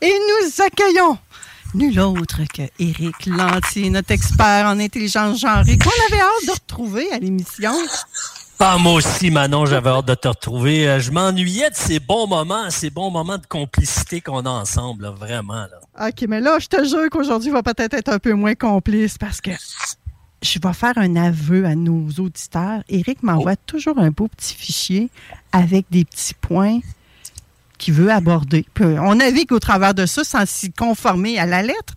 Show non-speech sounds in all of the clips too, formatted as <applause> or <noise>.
Et nous accueillons nul autre que Éric Lantier, notre expert en intelligence genrée, qu'on avait hâte de retrouver à l'émission. Ah, moi aussi, Manon, j'avais hâte de te retrouver. Euh, Je m'ennuyais de ces bons moments, ces bons moments de complicité qu'on a ensemble, là, vraiment. Là. OK, mais là, je te jure qu'aujourd'hui va peut-être être un peu moins complice parce que je vais faire un aveu à nos auditeurs. Éric m'envoie toujours un beau petit fichier avec des petits points qu'il veut aborder. Puis on navigue au travers de ça sans s'y conformer à la lettre.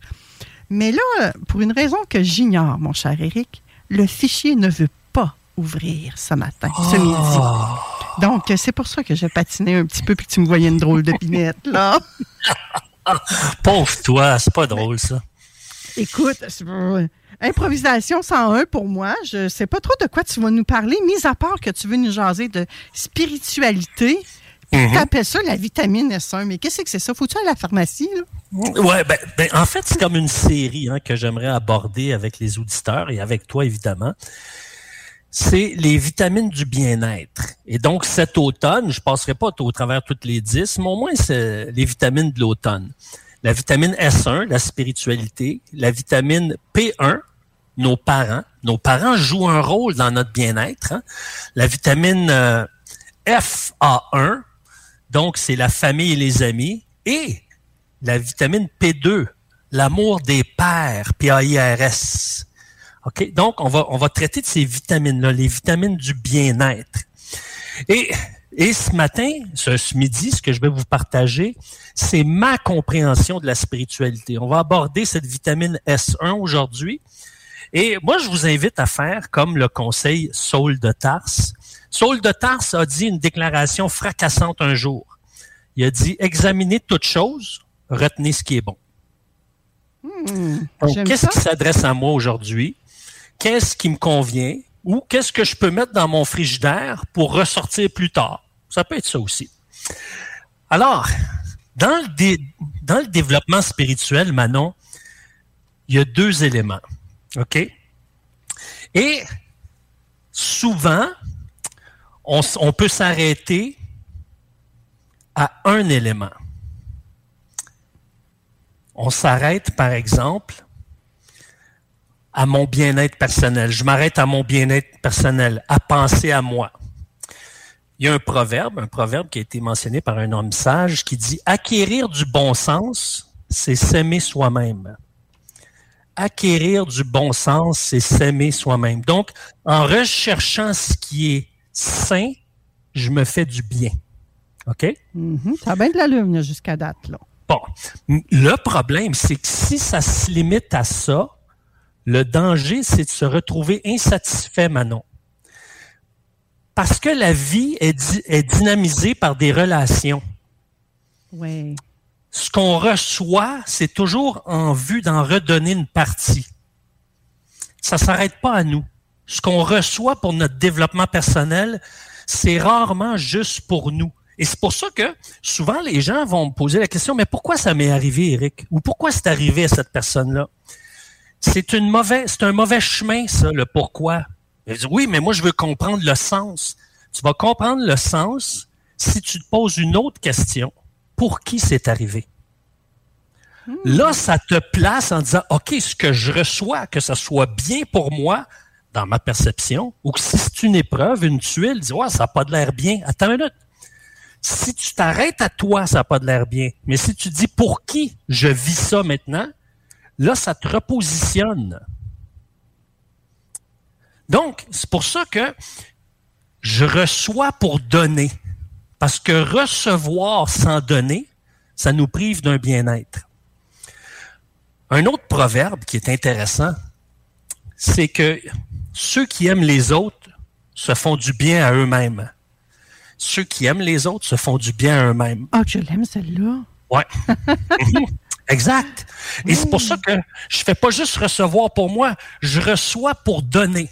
Mais là, pour une raison que j'ignore, mon cher Éric, le fichier ne veut pas ouvrir ce matin, ce midi. Donc, c'est pour ça que j'ai patiné un petit peu puis que tu me voyais une drôle de pinette, là. <laughs> Pauvre toi, c'est pas drôle, ça. Écoute, improvisation 101 pour moi. Je sais pas trop de quoi tu vas nous parler, mis à part que tu veux nous jaser de spiritualité. Tu appelles ça la vitamine S1. Mais qu'est-ce que c'est ça? Faut-tu aller à la pharmacie, là? Ouais, ben, ben, en fait, c'est comme une série hein, que j'aimerais aborder avec les auditeurs et avec toi, évidemment. C'est les vitamines du bien-être. Et donc, cet automne, je passerai pas au travers toutes les dix, mais au moins, c'est les vitamines de l'automne. La vitamine S1, la spiritualité. La vitamine P1, nos parents. Nos parents jouent un rôle dans notre bien-être. hein. La vitamine euh, FA1, donc c'est la famille et les amis. Et la vitamine P2, l'amour des pères, P-A-I-R-S. OK? Donc, on va, on va traiter de ces vitamines-là, les vitamines du bien-être. Et, et ce matin, ce, ce midi, ce que je vais vous partager, c'est ma compréhension de la spiritualité. On va aborder cette vitamine S1 aujourd'hui. Et moi, je vous invite à faire comme le conseil Saul de Tarse. Saul de Tarse a dit une déclaration fracassante un jour. Il a dit, examinez toute chose, retenez ce qui est bon. Donc, J'aime qu'est-ce qui s'adresse à moi aujourd'hui? Qu'est-ce qui me convient? Ou qu'est-ce que je peux mettre dans mon frigidaire pour ressortir plus tard? Ça peut être ça aussi. Alors, dans le, dé- dans le développement spirituel, Manon, il y a deux éléments. OK? Et souvent, on, peut s'arrêter à un élément. On s'arrête, par exemple, à mon bien-être personnel. Je m'arrête à mon bien-être personnel, à penser à moi. Il y a un proverbe, un proverbe qui a été mentionné par un homme sage qui dit Acquérir du bon sens, c'est s'aimer soi-même. Acquérir du bon sens, c'est s'aimer soi-même. Donc, en recherchant ce qui est sain, je me fais du bien. OK? Mhm. Ça a bien de la lune jusqu'à date, là. Bon, le problème, c'est que si ça se limite à ça, le danger, c'est de se retrouver insatisfait, Manon. Parce que la vie est, di- est dynamisée par des relations. Oui. Ce qu'on reçoit, c'est toujours en vue d'en redonner une partie. Ça s'arrête pas à nous. Ce qu'on reçoit pour notre développement personnel, c'est rarement juste pour nous. Et c'est pour ça que souvent les gens vont me poser la question, mais pourquoi ça m'est arrivé, Eric? Ou pourquoi c'est arrivé à cette personne-là? C'est une mauvaise, c'est un mauvais chemin, ça, le pourquoi. Je dis, oui, mais moi, je veux comprendre le sens. Tu vas comprendre le sens si tu te poses une autre question. Pour qui c'est arrivé? Là, ça te place en disant, OK, ce que je reçois, que ça soit bien pour moi dans ma perception, ou que si c'est une épreuve, une tuile, dis, ouais, ça n'a pas de l'air bien. Attends une minute. Si tu t'arrêtes à toi, ça n'a pas de l'air bien. Mais si tu dis pour qui je vis ça maintenant, là, ça te repositionne. Donc, c'est pour ça que je reçois pour donner. Parce que recevoir sans donner, ça nous prive d'un bien-être. Un autre proverbe qui est intéressant, c'est que ceux qui aiment les autres se font du bien à eux-mêmes. ceux qui aiment les autres se font du bien à eux-mêmes. Ah, je l'aime celle-là. Ouais. <laughs> exact. Et c'est pour ça que je fais pas juste recevoir pour moi, je reçois pour donner.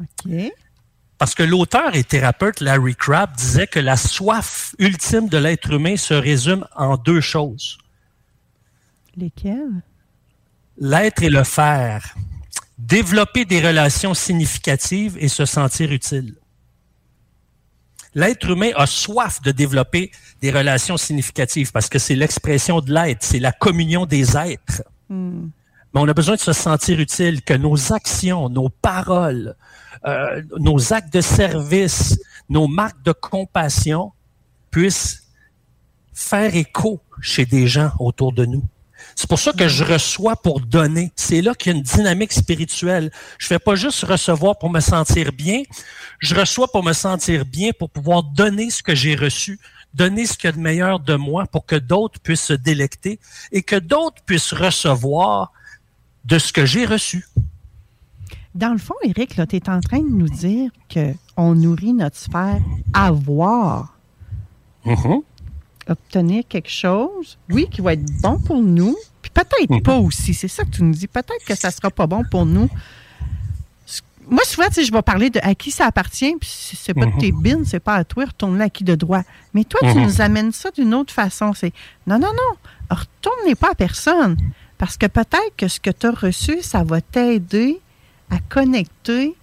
OK. Parce que l'auteur et thérapeute Larry Crabb disait que la soif ultime de l'être humain se résume en deux choses. Lesquelles? L'être et le faire. Développer des relations significatives et se sentir utile. L'être humain a soif de développer des relations significatives parce que c'est l'expression de l'être, c'est la communion des êtres. Hmm. Mais on a besoin de se sentir utile, que nos actions, nos paroles, euh, nos actes de service, nos marques de compassion puissent faire écho chez des gens autour de nous. C'est pour ça que je reçois pour donner. C'est là qu'il y a une dynamique spirituelle. Je fais pas juste recevoir pour me sentir bien. Je reçois pour me sentir bien, pour pouvoir donner ce que j'ai reçu, donner ce qu'il y a de meilleur de moi pour que d'autres puissent se délecter et que d'autres puissent recevoir de ce que j'ai reçu. Dans le fond, Eric, tu es en train de nous dire qu'on nourrit notre sphère avoir. Mm-hmm. Obtenir quelque chose, oui, qui va être bon pour nous, puis peut-être Mm-hmm. pas aussi. C'est ça que tu nous dis. Peut-être que ça sera pas bon pour nous. Moi, souvent, tu sais, je vais parler de à qui ça appartient, puis c'est pas de tes bines, c'est pas à toi, retourne-le à qui de droit. Mais toi, tu Mhm. nous amènes ça d'une autre façon. C'est non, non, non, retourne pas à personne. Parce que peut-être que ce que tu as reçu, ça va t'aider à connecter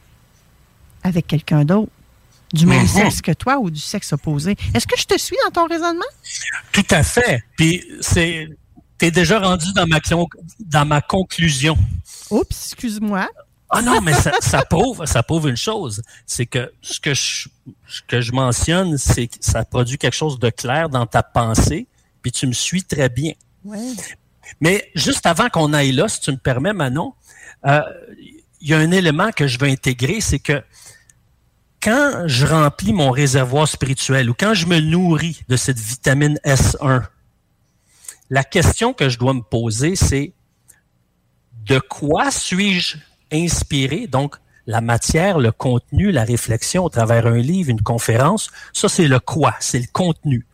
avec quelqu'un d'autre, du même Mhm. sexe que toi ou du sexe opposé. Est-ce que je te suis dans ton raisonnement? Tout à fait. Puis c'est t'es déjà rendu dans ma dans ma conclusion. Oups, excuse-moi. Ah non, mais ça, ça prouve, ça prouve une chose, c'est que ce que je, ce que je mentionne, c'est que ça produit quelque chose de clair dans ta pensée, puis tu me suis très bien. Ouais. Mais juste avant qu'on aille là, si tu me permets, Manon, euh, il y a un élément que je veux intégrer, c'est que quand je remplis mon réservoir spirituel ou quand je me nourris de cette vitamine S1, la question que je dois me poser, c'est de quoi suis-je inspiré? Donc, la matière, le contenu, la réflexion au travers un livre, une conférence, ça c'est le quoi, c'est le contenu.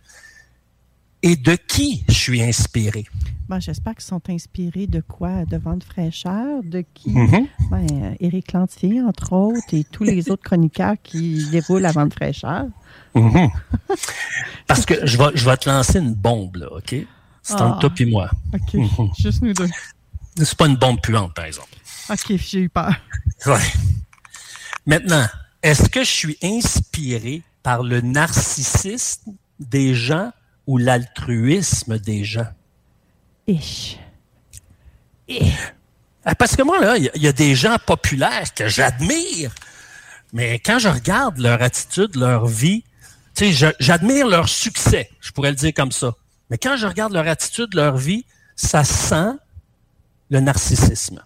Et de qui je suis inspiré? Bon, J'espère qu'ils sont inspirés de quoi? De vente fraîcheur? De qui? Mhm. Ben, Éric Lantier, entre autres, et tous les autres chroniqueurs qui déroulent la vente fraîcheur. Mhm. Parce que je vais, je vais te lancer une bombe, là, OK? C'est Ah. entre toi et moi. OK. Mhm. Juste nous deux. C'est pas une bombe puante, par exemple. OK, j'ai eu peur. Ouais. Maintenant, est-ce que je suis inspiré par le narcissisme des gens ou l'altruisme des gens? Ich. Ah, Parce que moi, là, il y a- il y, a des gens populaires que j'admire, mais quand je regarde leur attitude, leur vie, tu sais, j'admire leur succès, je pourrais le dire comme ça. Mais quand je regarde leur attitude, leur vie, ça sent le narcissisme.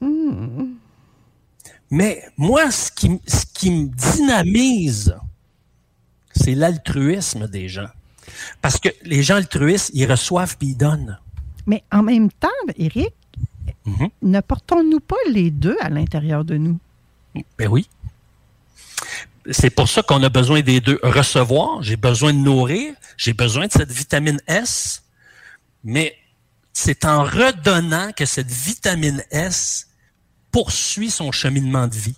Mais moi, ce qui, ce qui me dynamise, c'est l'altruisme des gens. Parce que les gens altruistes, ils reçoivent puis ils donnent. Mais en même temps, Éric, Mhm. ne portons-nous pas les deux à l'intérieur de nous? Ben oui. C'est pour ça qu'on a besoin des deux. Recevoir, j'ai besoin de nourrir, j'ai besoin de cette vitamine S, mais c'est en redonnant que cette vitamine S poursuit son cheminement de vie.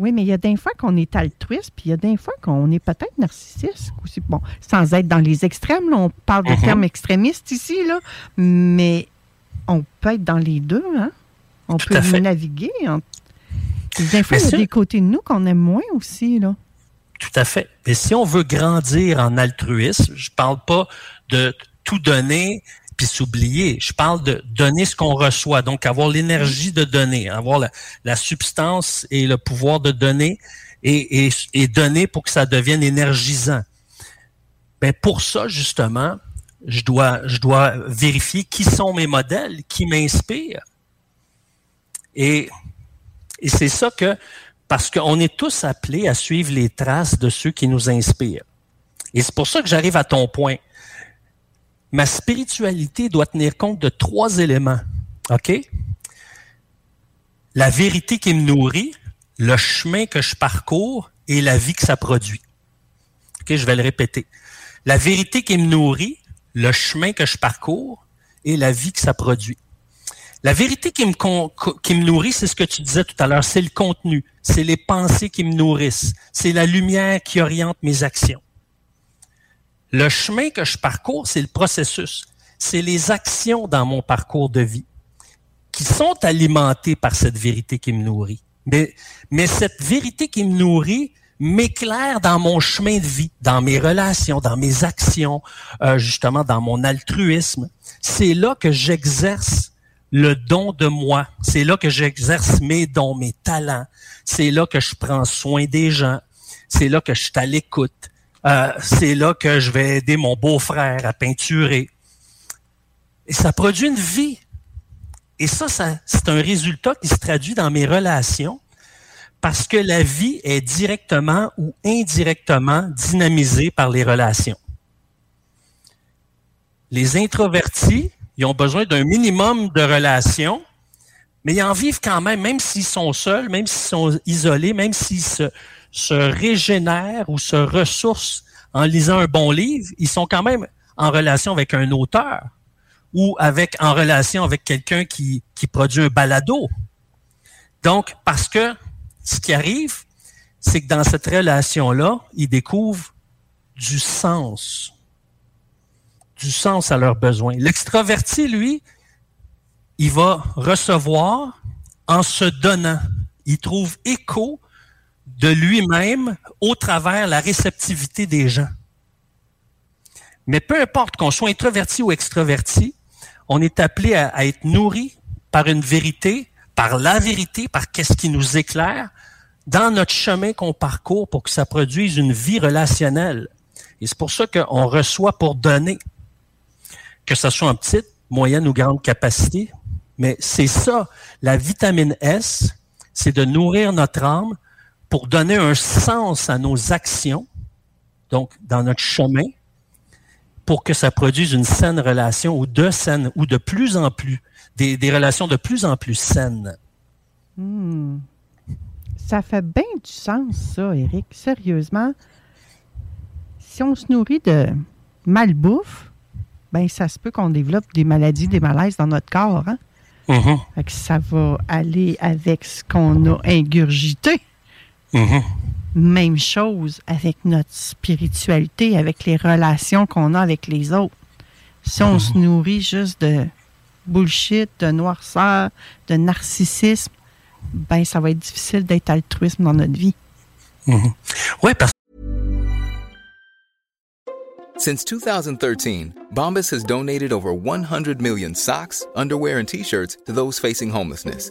Oui, mais il y a des fois qu'on est altruiste, puis il y a des fois qu'on est peut-être narcissique aussi. Bon, sans être dans les extrêmes, là, on parle de Mhm. termes extrémistes ici, là, mais on peut être dans les deux, hein? On Tout peut naviguer. Des fois, Mais il y a ça- des côtés de nous qu'on aime moins aussi, là. Tout à fait. Et si on veut grandir en altruisme, je parle pas de tout donner puis s'oublier. Je parle de donner ce qu'on reçoit. Donc, avoir l'énergie de donner, avoir la, la substance et le pouvoir de donner et, et, et donner pour que ça devienne énergisant. Ben, pour ça, justement, je dois, je dois vérifier qui sont mes modèles, qui m'inspirent. Et, et c'est ça que, parce qu'on est tous appelés à suivre les traces de ceux qui nous inspirent. Et c'est pour ça que j'arrive à ton point. Ma spiritualité doit tenir compte de trois éléments. OK? La vérité qui me nourrit, le chemin que je parcours et la vie que ça produit. Ok, je vais le répéter. La vérité qui me nourrit, le chemin que je parcours et la vie que ça produit. La vérité qui me, qui me nourrit, c'est ce que tu disais tout à l'heure, c'est le contenu, c'est les pensées qui me nourrissent, c'est la lumière qui oriente mes actions. Le chemin que je parcours, c'est le processus, c'est les actions dans mon parcours de vie qui sont alimentées par cette vérité qui me nourrit. Mais, cette vérité qui me nourrit m'éclaire dans mon chemin de vie, dans mes relations, dans mes actions, euh, justement dans mon altruisme. C'est là que j'exerce le don de moi. C'est là que j'exerce mes dons, mes talents. C'est là que je prends soin des gens. C'est là que je suis à l'écoute. Euh, c'est là que je vais aider mon beau-frère à peinturer. Et ça produit une vie. Et ça, ça c'est un résultat qui se traduit dans mes relations parce que la vie est directement ou indirectement dynamisée par les relations. Les introvertis, ils ont besoin d'un minimum de relations, mais ils en vivent quand même, même s'ils sont seuls, même s'ils sont isolés, même s'ils se, se régénèrent ou se ressourcent en lisant un bon livre, ils sont quand même en relation avec un auteur ou avec en relation avec quelqu'un qui, qui produit un balado. Donc, parce que ce qui arrive, c'est que dans cette relation-là, ils découvrent du sens du sens à leurs besoins. L'extraverti, lui, il va recevoir en se donnant. Il trouve écho de lui-même au travers la réceptivité des gens. Mais peu importe qu'on soit introverti ou extraverti, on est appelé à, à être nourri par une vérité, par la vérité, par qu'est-ce qui nous éclaire dans notre chemin qu'on parcourt pour que ça produise une vie relationnelle. Et c'est pour ça qu'on reçoit pour donner que ce soit en petite, moyenne ou grande capacité. Mais c'est ça, la vitamine S, c'est de nourrir notre âme pour donner un sens à nos actions, donc dans notre chemin, pour que ça produise une saine relation ou de saines ou de plus en plus, des, relations de plus en plus saines. Hmm. Ça fait bien du sens, ça, Eric. Sérieusement, si on se nourrit de malbouffe, ben ça se peut qu'on développe des maladies, des malaises dans notre corps. Hein? Mm-hmm. ça va aller avec ce qu'on a ingurgité. Mm-hmm. Même chose avec notre spiritualité, avec les relations qu'on a avec les autres. Si on se mm-hmm. nourrit juste de bullshit, de noirceur, de narcissisme, ben ça va être difficile d'être altruisme dans notre vie. Oui, parce Since 2013, Bombas has donated over 100 million socks, underwear, and t-shirts to those facing homelessness.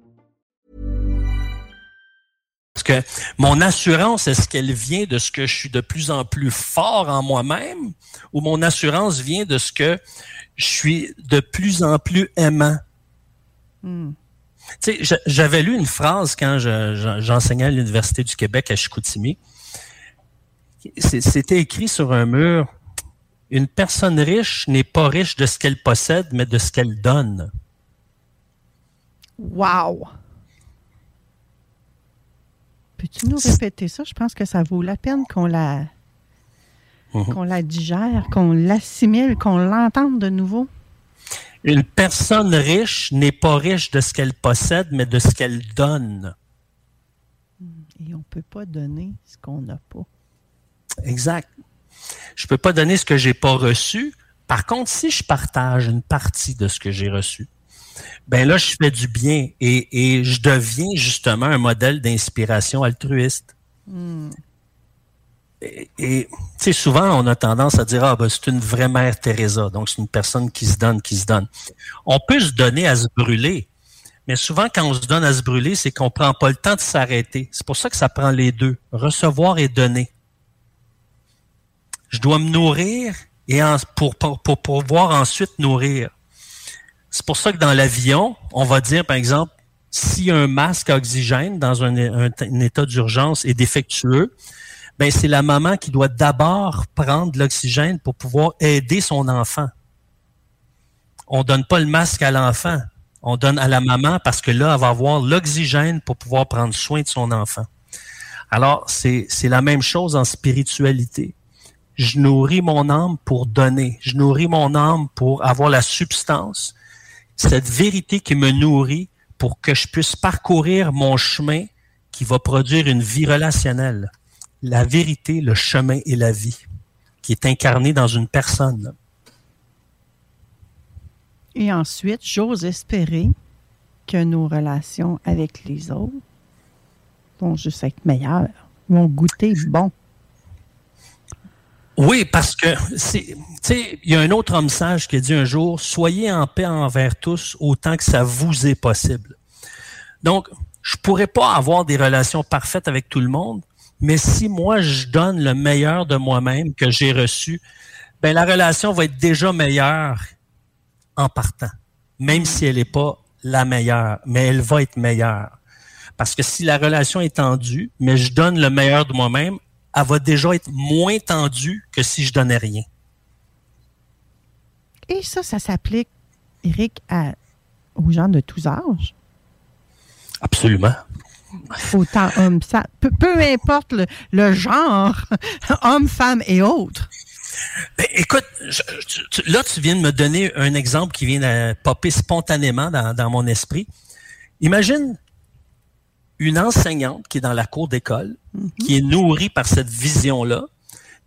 Parce que mon assurance, est-ce qu'elle vient de ce que je suis de plus en plus fort en moi-même ou mon assurance vient de ce que je suis de plus en plus aimant? Hmm. J'avais lu une phrase quand j'enseignais à l'Université du Québec à Chicoutimi. C'était écrit sur un mur Une personne riche n'est pas riche de ce qu'elle possède, mais de ce qu'elle donne. Wow! Peux-tu nous répéter ça? Je pense que ça vaut la peine qu'on la, qu'on la digère, qu'on l'assimile, qu'on l'entende de nouveau. Une personne riche n'est pas riche de ce qu'elle possède, mais de ce qu'elle donne. Et on ne peut pas donner ce qu'on n'a pas. Exact. Je peux pas donner ce que j'ai pas reçu. Par contre, si je partage une partie de ce que j'ai reçu, ben là, je fais du bien et, et je deviens justement un modèle d'inspiration altruiste. Et, et, tu sais, souvent, on a tendance à dire, ah, ben, c'est une vraie mère Teresa. Donc, c'est une personne qui se donne, qui se donne. On peut se donner à se brûler. Mais souvent, quand on se donne à se brûler, c'est qu'on prend pas le temps de s'arrêter. C'est pour ça que ça prend les deux. Recevoir et donner. Je dois me nourrir et en, pour, pour, pour pouvoir ensuite nourrir. C'est pour ça que dans l'avion, on va dire, par exemple, si un masque à oxygène dans un, état d'urgence est défectueux, ben c'est la maman qui doit d'abord prendre l'oxygène pour pouvoir aider son enfant. On donne pas le masque à l'enfant, on donne à la maman parce que là, elle va avoir l'oxygène pour pouvoir prendre soin de son enfant. Alors, c'est la même chose en spiritualité. Je nourris mon âme pour donner. Je nourris mon âme pour avoir la substance. Cette vérité qui me nourrit pour que je puisse parcourir mon chemin qui va produire une vie relationnelle. La vérité, le chemin et la vie, qui est incarné dans une personne. Et ensuite, j'ose espérer que nos relations avec les autres vont juste être meilleures, vont goûter bon. Oui, parce que c'est, il y a un autre homme sage qui a dit un jour, soyez en paix envers tous autant que ça vous est possible. Donc, je pourrais pas avoir des relations parfaites avec tout le monde, mais si moi je donne le meilleur de moi-même que j'ai reçu, ben la relation va être déjà meilleure en partant, même si elle n'est pas la meilleure, mais elle va être meilleure. Parce que si la relation est tendue, mais je donne le meilleur de moi-même, elle va déjà être moins tendue que si je donnais rien. Et ça, ça s'applique, Eric, aux gens de tous âges? Absolument. Autant homme, ça, peu, importe le, genre, <laughs> homme, femme et autres. Ben, écoute, là, tu viens de me donner un exemple qui vient de popper spontanément dans, dans mon esprit. Imagine une enseignante qui est dans la cour d'école, mhm. qui est nourrie par cette vision-là,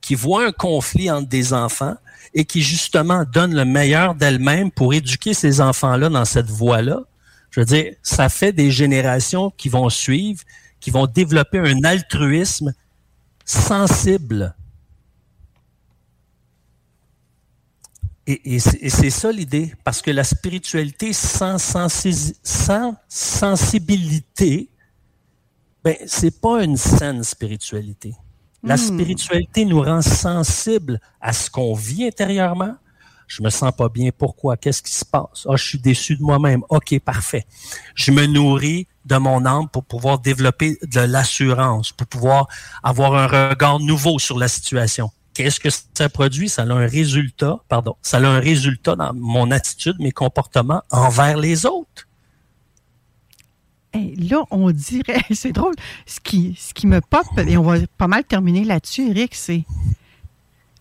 qui voit un conflit entre des enfants et qui justement donne le meilleur d'elle-même pour éduquer ces enfants-là dans cette voie-là. Je veux dire, ça fait des générations qui vont suivre, qui vont développer un altruisme sensible. Et, c'est ça l'idée, parce que la spiritualité sans, sans sensibilité ben c'est pas une saine spiritualité. La hmm. spiritualité nous rend sensibles à ce qu'on vit intérieurement. Je me sens pas bien. Pourquoi? Qu'est-ce qui se passe? Ah, je suis déçu de moi-même. OK, parfait. Je me nourris de mon âme pour pouvoir développer de l'assurance, pour pouvoir avoir un regard nouveau sur la situation. Qu'est-ce que ça produit? Ça a un résultat, pardon, ça a un résultat dans mon attitude, mes comportements envers les autres là, on dirait, <laughs> c'est drôle, ce qui, ce qui me pop, et on va pas mal terminer là-dessus, Eric, c'est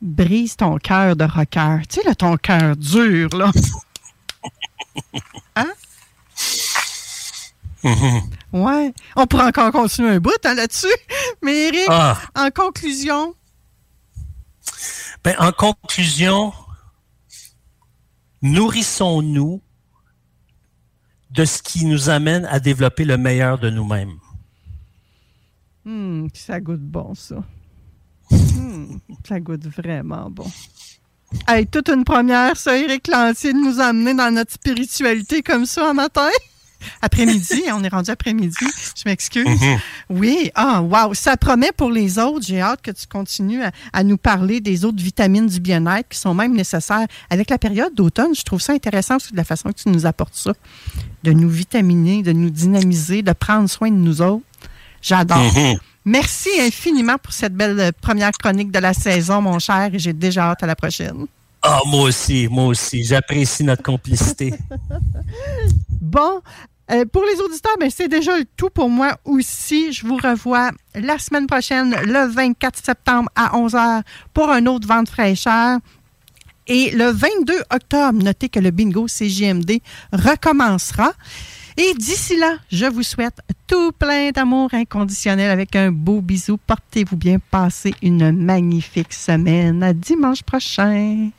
brise ton cœur de rocker. Tu sais, là, ton cœur dur, là. <laughs> Hein? Mm-hmm. Ouais. On pourrait encore continuer un bout hein, là-dessus. Mais Eric, ah. en conclusion? Ben, en conclusion, nourrissons-nous de ce qui nous amène à développer le meilleur de nous-mêmes. Hum, ça goûte bon, ça. Hmm, ça goûte vraiment bon. Hey, toute une première, ça, Eric Lantier, de nous amener dans notre spiritualité comme ça un matin? Après-midi, on est rendu après-midi. Je m'excuse. Mm-hmm. Oui, ah, wow, ça promet pour les autres. J'ai hâte que tu continues à, nous parler des autres vitamines du bien-être qui sont même nécessaires. Avec la période d'automne, je trouve ça intéressant aussi de la façon que tu nous apportes ça, de nous vitaminer, de nous dynamiser, de prendre soin de nous autres. J'adore. Mm-hmm. Merci infiniment pour cette belle première chronique de la saison, mon cher, et j'ai déjà hâte à la prochaine. Ah, moi aussi, moi aussi. J'apprécie notre complicité. bon, euh, pour les auditeurs, ben, c'est déjà le tout pour moi aussi. Je vous revois la semaine prochaine, le 24 septembre à 11h pour un autre vente fraîcheur. Et le 22 octobre, notez que le bingo CJMD recommencera. Et d'ici là, je vous souhaite tout plein d'amour inconditionnel avec un beau bisou. Portez-vous bien, passez une magnifique semaine. À dimanche prochain.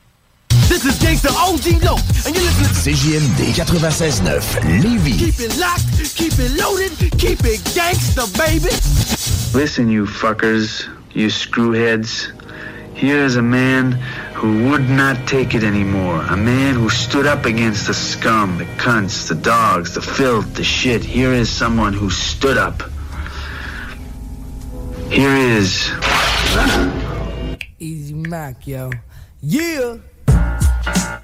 This is Gangsta OG Low, and you're listening to CJMD 96.9 Levy. Keep it locked, keep it loaded, keep it gangsta, baby. Listen, you fuckers, you screwheads. Here is a man who would not take it anymore. A man who stood up against the scum, the cunts, the dogs, the filth, the shit. Here is someone who stood up. Here is. Easy Mac, yo. Yeah! Bye.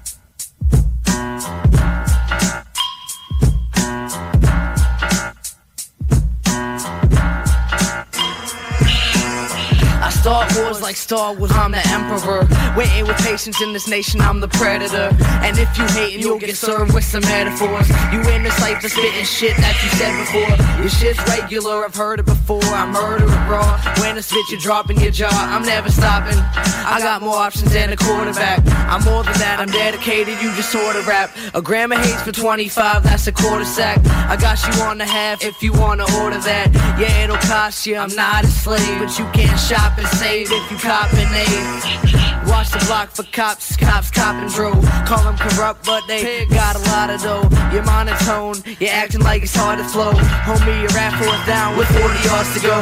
Like Star Wars, I'm the Emperor. Waiting with patience in this nation, I'm the predator. And if you hating, you'll get served with some metaphors. You in the cipher spitting shit that you said before. Your shit's regular, I've heard it before. I murder it raw. When I spit, you're dropping your jaw. I'm never stopping. I got more options than a quarterback. I'm more than that, I'm dedicated, you just sort of rap. A gram of hates for 25, that's a quarter sack. I got you on the half if you wanna order that. Yeah, it'll cost you, I'm not a slave, but you can't shop and save if you copping eight. Watch the block for cops, cops copping drove. Call them corrupt, but they got a lot of dough. You're monotone, you're acting like it's hard to flow. Homie, you're at fourth down with 40 yards to go.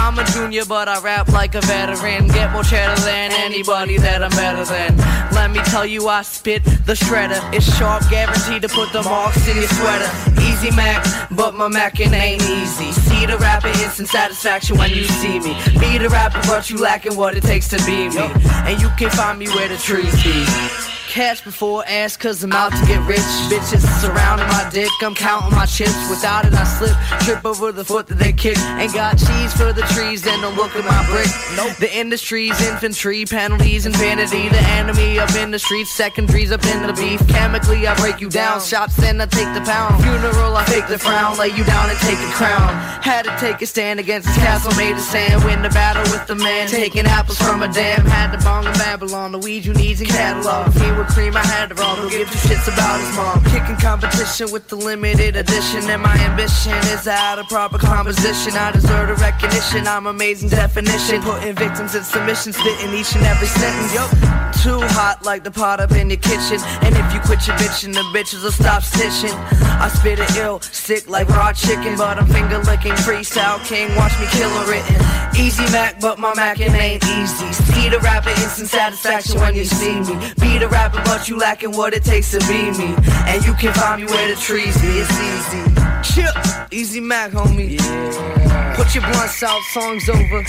I'm a junior, but I rap like a veteran. Get more cheddar than anybody that I'm better than. Let me tell you, I spit the shredder. It's sharp, guaranteed to put the marks in your sweater. Easy Mac, but my Mackin' ain't easy. See the rapper, instant satisfaction when you see me. Be the rapper, but you lacking what it takes to be me. And you can find me where the trees be. Cash before ass, cause I'm out to get rich. Bitches surrounding my dick, I'm counting my chips. Without it, I slip, trip over the foot that they kick. Ain't got cheese for the trees, then don't look at my brick. Nope. The industry's infantry, penalties, and vanity. The enemy up in the streets, secondaries up in the beef. Chemically, I break you down. Shops then I take the pound. Funeral, I take the frown. Lay you down and take a crown. Had to take a stand against this castle made of sand. Win the battle with the man. Taking apples from a dam. Had to bong in Babylon. The weed you need in catalog. He I had roll. Don't give two shits about his mom. Kicking competition with the limited edition. And my ambition is out of proper composition. I deserve the recognition. I'm amazing definition. Putting victims in submission, spitting each and every sentence. Yup. Too hot like the pot up in the kitchen. And if you quit your bitching, the bitches will stop stitching. I spit it ill, sick like raw chicken. But I'm finger licking freestyle king. Watch me kill a written. Easy Mac, but my Mac ain't easy. See the rapper, instant satisfaction when you see me. Be the rapper, but you lacking what it takes to be me. And you can find me where the trees be. It's easy. Chip, Easy Mac, homie. Put your blunts out, songs over.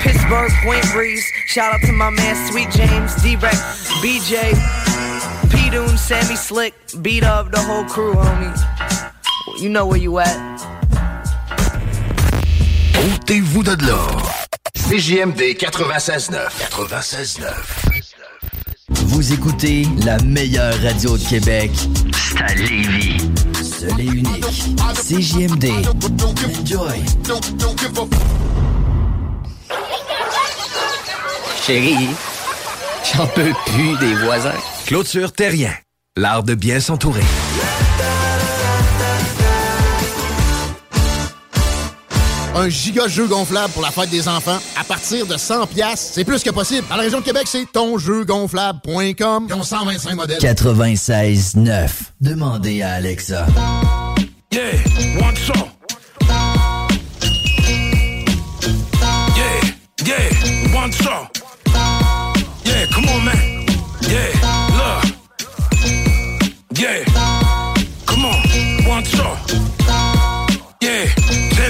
Pittsburgh, Point Breeze. Shout out to my man Sweet James, D-Rex, BJ, P-Doon, Sammy Slick. Beat up the whole crew, homie. You know where you at. Ôtez-vous de là. CJMD 96.9. 96.9. Vous écoutez la meilleure radio de Québec. C'est à Lévis. Seul et unique. CJMD. Enjoy. Chérie, j'en peux plus des voisins. Clôture Terrien. L'art de bien s'entourer. Un giga jeu gonflable pour la fête des enfants à partir de 100 pièces, c'est plus que possible. Dans la région de Québec, c'est tonjeugonflable.com. Ils ont 125 modèles. 96.9. Demandez à Alexa. Yeah, one song. Yeah, yeah, one song. Yeah, come on, man. Yeah, look. Yeah, come on.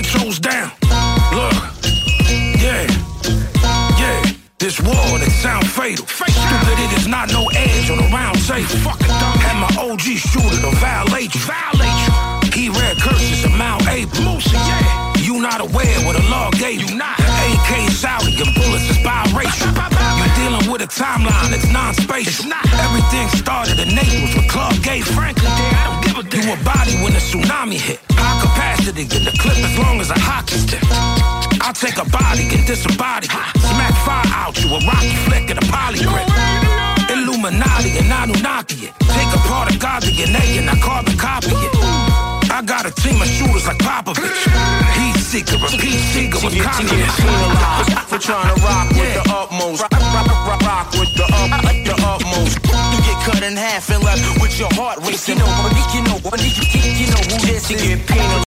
Toes down. Look, yeah, yeah. This war that sound fatal. Stupid, it is not no edge on a round table. Fucking dumb. Had my OG shooter to violate you. Violate you. He read curses of Mount April. Yeah. You not aware what the law gave you. Not. AK Saudi and bullets is biracial. You're dealing with a timeline that's non-spatial. Everything started in Naples with Club Gay Franklin. I don't give a damn. You a body when the tsunami hit. High capacity, get the clip as long as a hockey stick. I'll take a body and disembody it. Smack fire out you, a rocky flick and a poly grip. Illuminati and Anunnaki it. Take apart a god DNA and I carbon copy it. I got a team of shooters like Popovich. Heat seeker, a peace seeker with confidence. For trying to rock with the utmost. Rock, rock, rock, rock with the up, the utmost. You get cut in half and left with your heart racing. You know, you know, you know who this is. You get penalized.